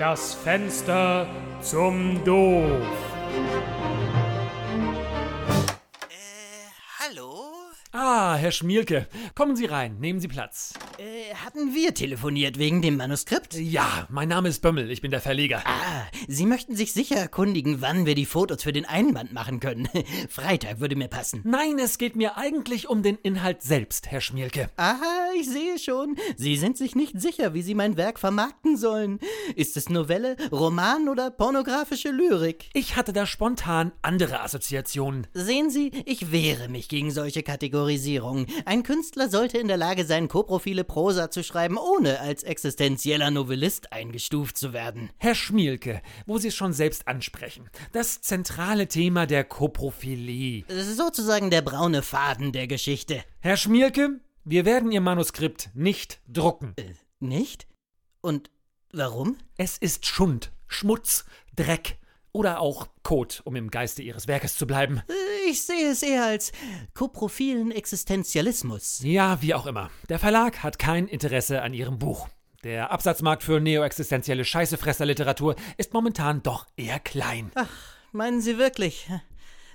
Das Fenster zum Doof. Hallo? Ah, Herr Schmielke, kommen Sie rein, nehmen Sie Platz. Äh, hatten wir telefoniert wegen dem Manuskript? Ja, mein Name ist Bömmel, ich bin der Verleger. Ah, Sie möchten sich sicher erkundigen, wann wir die Fotos für den Einband machen können. Freitag würde mir passen. Nein, es geht mir eigentlich um den Inhalt selbst, Herr Schmielke. Aha, ich sehe schon. Sie sind sich nicht sicher, wie Sie mein Werk vermarkten sollen. Ist es Novelle, Roman oder pornografische Lyrik? Ich hatte da spontan andere Assoziationen. Sehen Sie, ich wehre mich gegen solche Kategorien. Ein Künstler sollte in der Lage sein, koprophile Prosa zu schreiben, ohne als existenzieller Novellist eingestuft zu werden. Herr Schmielke, wo Sie es schon selbst ansprechen, das zentrale Thema der Koprophilie. Sozusagen der braune Faden der Geschichte. Herr Schmielke, wir werden Ihr Manuskript nicht drucken. Äh, nicht? Und warum? Es ist Schund, Schmutz, Dreck oder auch Kot, um im Geiste Ihres Werkes zu bleiben. Ich sehe es eher als koprophilen Existenzialismus. Ja, wie auch immer. Der Verlag hat kein Interesse an Ihrem Buch. Der Absatzmarkt für neoexistenzielle Scheißefresserliteratur ist momentan doch eher klein. Ach, meinen Sie wirklich?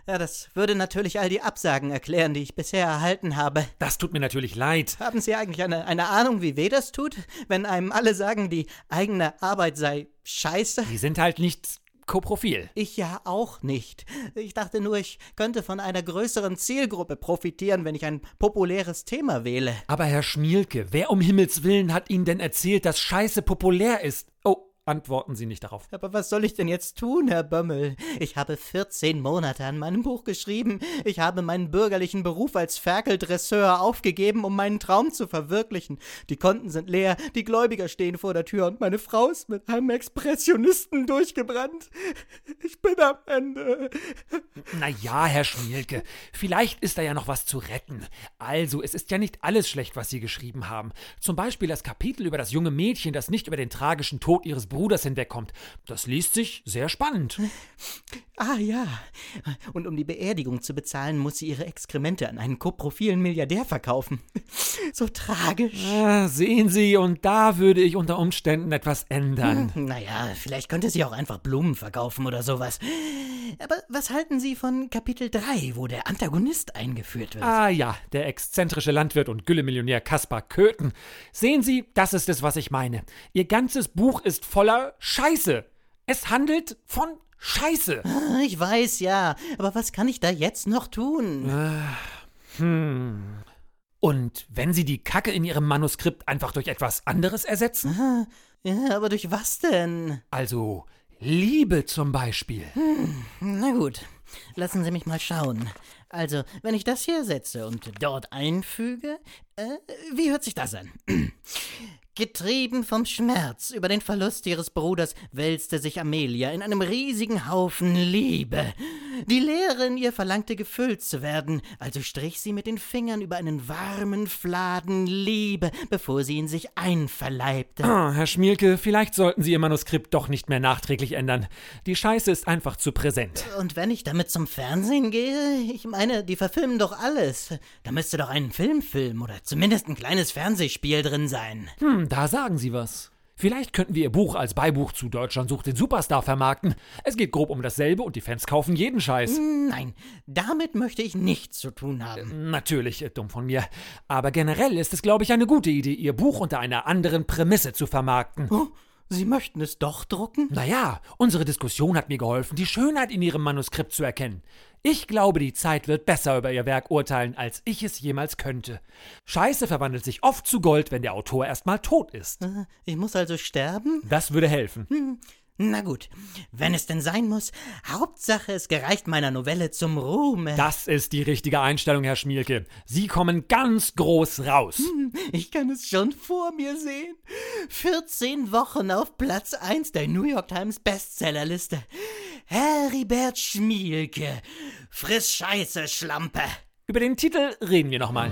Ja, das würde natürlich all die Absagen erklären, die ich bisher erhalten habe. Das tut mir natürlich leid. Haben Sie eigentlich eine, eine Ahnung, wie weh das tut, wenn einem alle sagen, die eigene Arbeit sei scheiße? Die sind halt nicht Koprofil. Ich ja auch nicht. Ich dachte nur, ich könnte von einer größeren Zielgruppe profitieren, wenn ich ein populäres Thema wähle. Aber Herr Schmielke, wer um Himmels Willen hat Ihnen denn erzählt, dass Scheiße populär ist? Oh, antworten Sie nicht darauf. Aber was soll ich denn jetzt tun, Herr Bömmel? Ich habe 14 Monate an meinem Buch geschrieben. Ich habe meinen bürgerlichen Beruf als Ferkeldresseur aufgegeben, um meinen Traum zu verwirklichen. Die Konten sind leer, die Gläubiger stehen vor der Tür und meine Frau ist mit einem Expressionisten durchgebrannt. Ich bin am Ende. Na ja, Herr Schmielke, vielleicht ist da ja noch was zu retten. Also, es ist ja nicht alles schlecht, was Sie geschrieben haben. Zum Beispiel das Kapitel über das junge Mädchen, das nicht über den tragischen Tod ihres Bruders hinwegkommt. Das liest sich sehr spannend. Ah ja. Und um die Beerdigung zu bezahlen, muss sie ihre Exkremente an einen koprophilen Milliardär verkaufen. So tragisch. Ah, sehen Sie, und da würde ich unter Umständen etwas ändern. Hm, naja, vielleicht könnte sie auch einfach Blumen verkaufen oder sowas. Aber was halten Sie von Kapitel 3, wo der Antagonist eingeführt wird? Ah ja, der exzentrische Landwirt und Güllemillionär Kaspar Köthen. Sehen Sie, das ist es, was ich meine. Ihr ganzes Buch ist voller Scheiße. Es handelt von Scheiße. Ah, Ich weiß ja, aber was kann ich da jetzt noch tun? Hm. Und wenn Sie die Kacke in Ihrem Manuskript einfach durch etwas anderes ersetzen? Ja, aber durch was denn? Also Liebe zum Beispiel. Na gut, lassen Sie mich mal schauen. Also, wenn ich das hier setze und dort einfüge, äh, wie hört sich das an? Getrieben vom Schmerz über den Verlust ihres Bruders wälzte sich Amelia in einem riesigen Haufen Liebe. Die Leere in ihr verlangte gefüllt zu werden, also strich sie mit den Fingern über einen warmen Fladen Liebe, bevor sie in sich einverleibte. Ah, Herr Schmielke, vielleicht sollten Sie Ihr Manuskript doch nicht mehr nachträglich ändern. Die Scheiße ist einfach zu präsent. Und wenn ich damit zum Fernsehen gehe, ich meine, die verfilmen doch alles. Da müsste doch ein Filmfilm oder zumindest ein kleines Fernsehspiel drin sein. Hm, da sagen Sie was. Vielleicht könnten wir Ihr Buch als Beibuch zu Deutschland sucht den Superstar vermarkten. Es geht grob um dasselbe und die Fans kaufen jeden Scheiß. Nein, damit möchte ich nichts zu tun haben. Natürlich, äh, dumm von mir. Aber generell ist es, glaube ich, eine gute Idee, Ihr Buch unter einer anderen Prämisse zu vermarkten. Oh, Sie möchten es doch drucken? Naja, unsere Diskussion hat mir geholfen, die Schönheit in Ihrem Manuskript zu erkennen. Ich glaube, die Zeit wird besser über Ihr Werk urteilen, als ich es jemals könnte. Scheiße verwandelt sich oft zu Gold, wenn der Autor erstmal tot ist. Äh, Ich muss also sterben? Das würde helfen. Hm, Na gut, wenn es denn sein muss, Hauptsache es gereicht meiner Novelle zum Ruhme. Das ist die richtige Einstellung, Herr Schmielke. Sie kommen ganz groß raus. Ich kann es schon vor mir sehen. 14 Wochen auf Platz 1 der New York Times Bestsellerliste. Heribert Schmielke. Friss Scheiße, Schlampe. Über den Titel reden wir nochmal.